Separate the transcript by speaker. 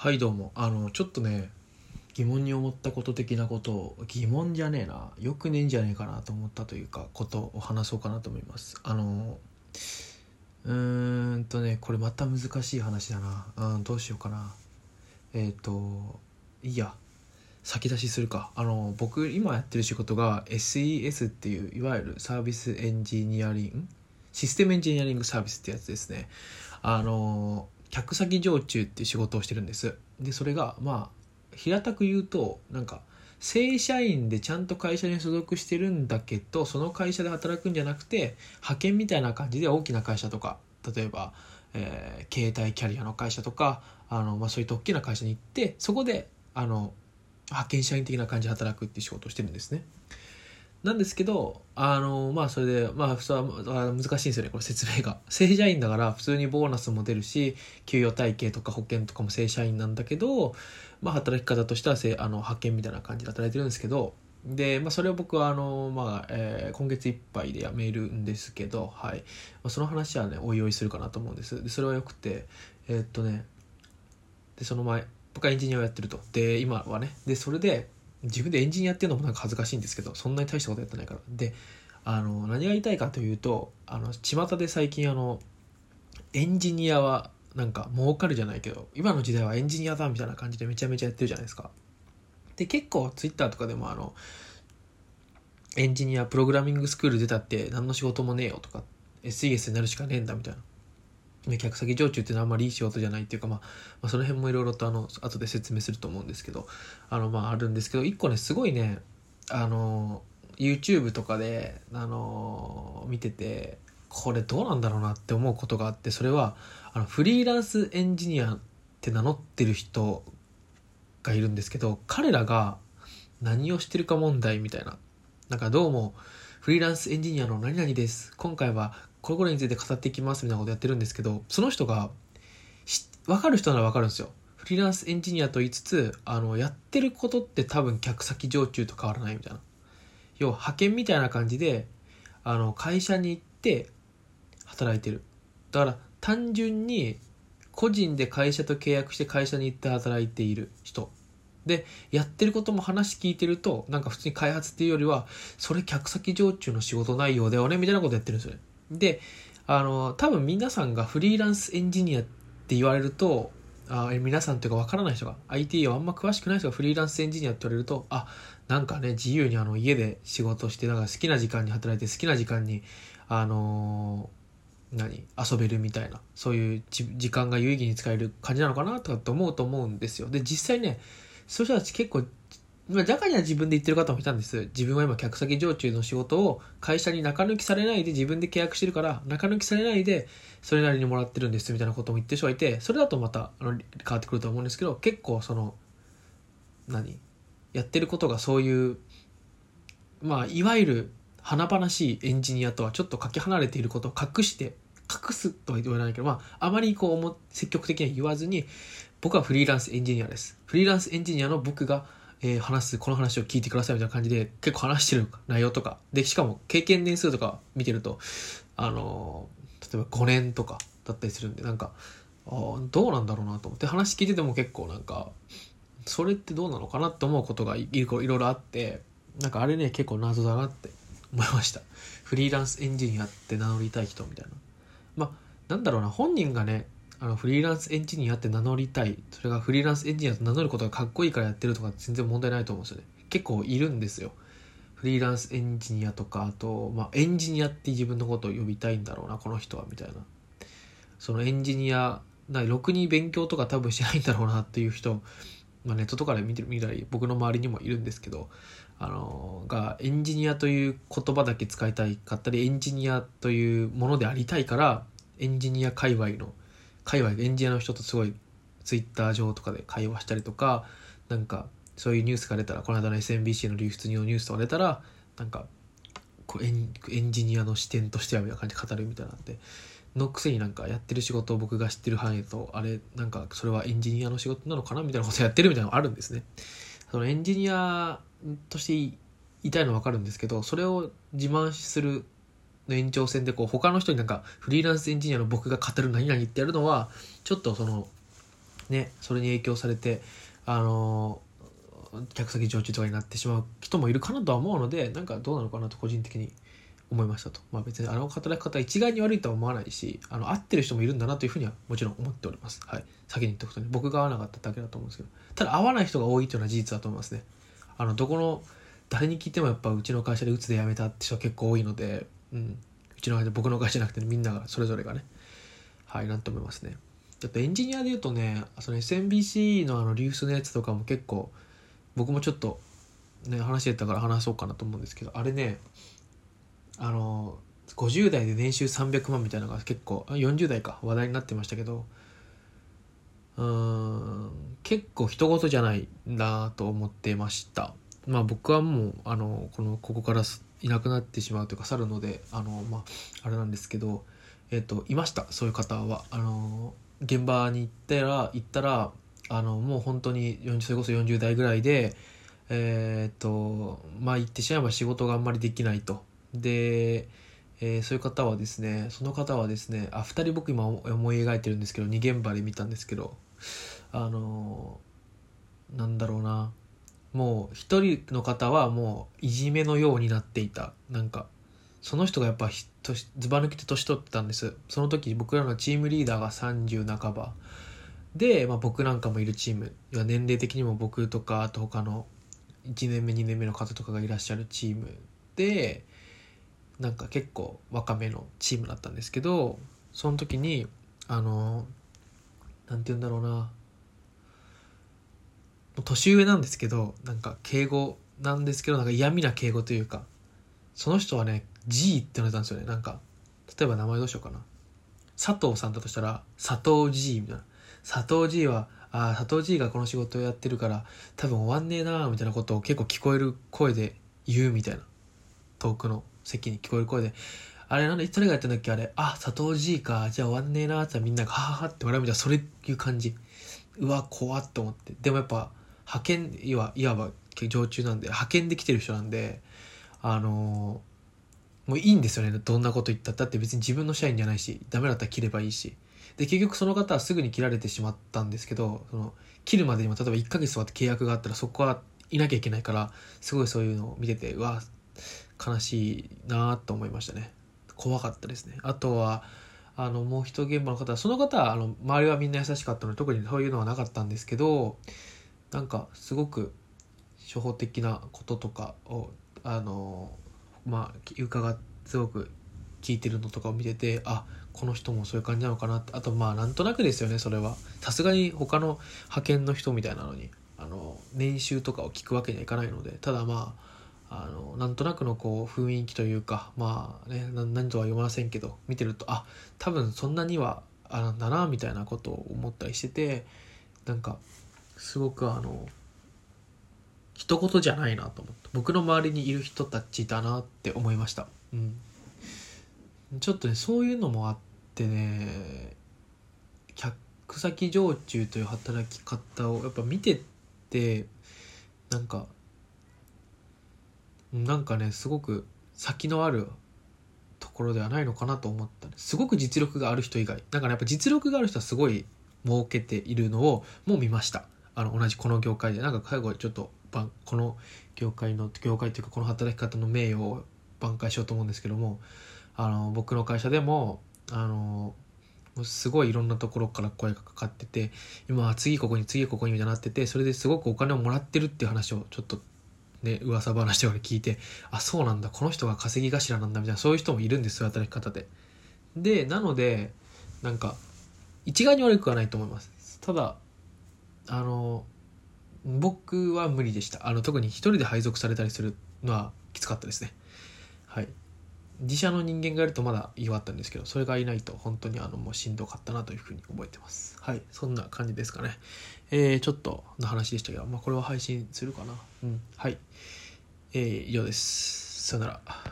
Speaker 1: はいどうも。あのちょっとね疑問に思ったこと的なことを疑問じゃねえな。よくねえんじゃねえかなと思ったというかことを話そうかなと思います。あのうーんとねこれまた難しい話だな。うんどうしようかな。えっ、といいや。先出しするか。あの僕今やってる仕事が SES っていういわゆるサービスエンジニアリングシステムエンジニアリングサービスってやつですね。あの客先常駐っていう仕事をしてるんですでそれがまあ平たく言うとなんか正社員でちゃんと会社に所属してるんだけどその会社で働くんじゃなくて派遣みたいな感じで大きな会社とか例えば、えー携帯キャリアの会社とかあの、まあ、そういった大きな会社に行ってそこであの派遣社員的な感じで働くっていう仕事をしてるんですね。なんですけど、あの、まあ、それで、まあ、普通は難しいんですよね、これ説明が。正社員だから、普通にボーナスも出るし、給与体系とか保険とかも正社員なんだけど、まあ、働き方としてはせあの派遣みたいな感じで働いてるんですけど、で、まあ、それを僕は、あの、まあ、えー今月いっぱいで辞めるんですけど、はい。まあ、その話はね、おいおいするかなと思うんです。で、それはよくて、えーっとね、で、その前、僕はエンジニアをやってると。で、今はね、で、それで、自分でエンジニアっていうのもなんか恥ずかしいんですけどそんなに大したことやってないから。であの何が言いたいかというとあの巷で最近あのエンジニアはなんか儲かるじゃないけど今の時代はエンジニアだみたいな感じでめちゃめちゃやってるじゃないですか。で結構ツイッターとかでもあのエンジニアプログラミングスクール出たって何の仕事もねえよとか SES になるしかねえんだみたいな。ね客先常駐っていうのはあんまりいい仕事じゃないっていうか、まあ、まあその辺もいろいろとあの後で説明すると思うんですけどあのまああるんですけど一個ねすごいねあの YouTube とかであの見ててこれどうなんだろうなって思うことがあってそれはあのフリーランスエンジニアって名乗ってる人がいるんですけど彼らが何をしてるか問題みたいななんかどうもフリーランスエンジニアの何々です。今回はこれこれについて語っていきますみたいなことやってるんですけどその人がし分かる人なら分かるんですよ。フリーランスエンジニアと言いつつあのやってることって多分客先常駐と変わらないみたいな。要は派遣みたいな感じであの会社に行って働いてる。だから単純に個人で会社と契約して会社に行って働いている人。でやってることも話聞いてるとなんか普通に開発っていうよりはそれ客先常駐の仕事内容だよねみたいなことやってるんですよね。であの多分皆さんがフリーランスエンジニアって言われるとあ皆さんというか分からない人が IT をあんま詳しくない人がフリーランスエンジニアって言われるとあなんかね自由にあの家で仕事してなんか好きな時間に働いて好きな時間にあの何遊べるみたいなそういう時間が有意義に使える感じなのかなとかって思うと思うんですよ。で実際ねそういう人たち結構まあ、中には自分で言ってる方もいたんです。自分は今客先常駐の仕事を会社に中抜きされないで自分で契約してるから中抜きされないでそれなりにもらってるんですみたいなことも言ってる人がいてそれだとまたあの変わってくると思うんですけど結構その何？やってることがそういうまあいわゆる華々しいエンジニアとはちょっとかけ離れていることを隠して隠すとは言わないけど、まあ、あまりこう積極的には言わずに僕はフリーランスエンジニアです。フリーランスエンジニアの僕がえー話すこの話を聞いてくださいみたいな感じで結構話してる内容とか。でしかも経験年数とか見てるとあのー例えば5年とかだったりするんでなんかあどうなんだろうなと思って。話聞いてても結構なんかそれってどうなのかなって思うことがいいろいろあってなんかあれね結構謎だなって思いました。フリーランスエンジニアって名乗りたい人みたいな。まあなんだろうな。本人がねあのフリーランスエンジニアって名乗りたい。それがフリーランスエンジニアと名乗ることがかっこいいからやってるとか全然問題ないと思うんですよね。結構いるんですよ。フリーランスエンジニアとかあと、まあ、エンジニアって自分のことを呼びたいんだろうなこの人はみたいな。そのエンジニアなろくに勉強とか多分しないんだろうなっていう人、まあ、ネットとかで見てみたり僕の周りにもいるんですけどあのがエンジニアという言葉だけ使いたいかったりエンジニアというものでありたいからエンジニア界隈の界隈エンジニアの人とすごいツイッター上とかで会話したりとかなんかそういうニュースが出たらこの間の SMBC の流出のニュースとか出たらなんかこうエンエンジニアの視点としてはみたいな感じで語るみたいなんでのくせになんかやってる仕事を僕が知ってる範囲とあれなんかそれはエンジニアの仕事なのかなみたいなことやってるみたいなのがあるんですね。そのエンジニアとして言いたいのは分かるんですけどそれを自慢するの延長線でこう他の人になんかフリーランスエンジニアの僕が語る何々ってやるのはちょっとそのねそれに影響されてあの客先常駐とかになってしまう人もいるかなとは思うのでなんかどうなのかなと個人的に思いましたと。まあ別にあの働き方一概に悪いとは思わないしあの合ってる人もいるんだなというふうにはもちろん思っております。はい。先に言っておくとね僕が合わなかっただけだと思うんですけど。ただ合わない人が多いというのは事実だと思いますね。あのどこの誰に聞いてもやっぱうちの会社でうつで辞めたって人は結構多いので、うん、うちの会社僕の会社じゃなくて、ね、みんながそれぞれがね。はいなんと思いますね。ちょっとエンジニアで言うとねその SMBC のあの流出のやつとかも結構僕もちょっとね話してたから話そうかなと思うんですけどあれねあの50代で年収300万みたいなのが結構40代か話題になってましたけどうん結構人事じゃないなと思ってました。まあ僕はもうあのこのここからいなくなってしまうというか去るのであのまああれなんですけどえっ、といましたそういう方は。あの現場に行ったら行ったらあのもう本当に40それこそ40代ぐらいでえっ、とまあ言ってしまえば仕事があんまりできないと。で、えーそういう方はですねその方はですねあ2人僕今思い描いてるんですけど2現場で見たんですけどあのなんだろうな。もう一人の方はもういじめのようになっていた。なんかその人がやっぱずば抜けて年取ってたんです。その時僕らのチームリーダーが30半ば。で、まあ、僕なんかもいるチーム。年齢的にも僕とかあと他の1年目2年目の方とかがいらっしゃるチーム。でなんか結構若めのチームだったんですけどその時にあのなんて言うんだろうな。年上なんですけどなんか敬語なんですけどなんか嫌味な敬語というかその人はね G って呼んでたんですよね。なんか例えば名前どうしようかな。佐藤さんだとしたら佐藤 G みたいな。佐藤 G はあー佐藤 G がこの仕事をやってるから多分終わんねえなーみたいなことを結構聞こえる声で言うみたいな。遠くの席に聞こえる声で。あれなんで誰がやってんだっけあれ。あ佐藤 G か。じゃあ終わんねえなーってみんながはははって笑うみたいなそれいう感じ。うわ怖っと思って。でもやっぱ派遣いわいわば常駐なんで派遣できてる人なんであのもういいんですよね。どんなこと言ったってだって別に自分の社員じゃないしダメだったら切ればいいし。で結局その方はすぐに切られてしまったんですけどその切るまでにも例えば1ヶ月とかって契約があったらそこはいなきゃいけないからすごいそういうのを見ててうわ悲しいなと思いましたね。怖かったですね。あとはあのもう一現場の方その方はあの周りはみんな優しかったので特にそういうのはなかったんですけどなんかすごく初歩的なこととかをあのまあ伺ってすごく聞いてるのとかを見ててあこの人もそういう感じなのかなって。あとまあなんとなくですよねそれは。さすがに他の派遣の人みたいなのにあの年収とかを聞くわけにはいかないので。ただまああのなんとなくのこう雰囲気というかまあねな何とは読ませんけど見てるとあ多分そんなにはあなんだなみたいなことを思ったりしててなんかすごくあの一言じゃないなと思って。僕の周りにいる人たちだなって思いました。うん。ちょっとねそういうのもあってね客先常駐という働き方をやっぱ見てってなんかなんかねすごく先のあるところではないのかなと思ったすごく実力がある人以外。だからやっぱ実力がある人はすごい儲けているのをもう見ました。あの同じこの業界でなんか最後ちょっとこの業界の業界というかこの働き方の名誉を挽回しようと思うんですけどもあの僕の会社でもあのすごいいろんなところから声がかかってて今は次ここに次ここにみたいになっててそれですごくお金をもらってるっていう話をちょっとね噂話とかで聞いてあそうなんだこの人が稼ぎ頭なんだみたいなそういう人もいるんですよ働き方で。でなのでなんか一概に悪くはないと思います。ただあの僕は無理でした。あの特に一人で配属されたりするのはきつかったですね。はい。自社の人間がいるとまだ弱ったんですけどそれがいないと本当にあのもうしんどかったなというふうに覚えてます。はい。そんな感じですかね。えー、ちょっとの話でしたけど、まあ、これは配信するかな。うん。はい。えー、以上です。さよなら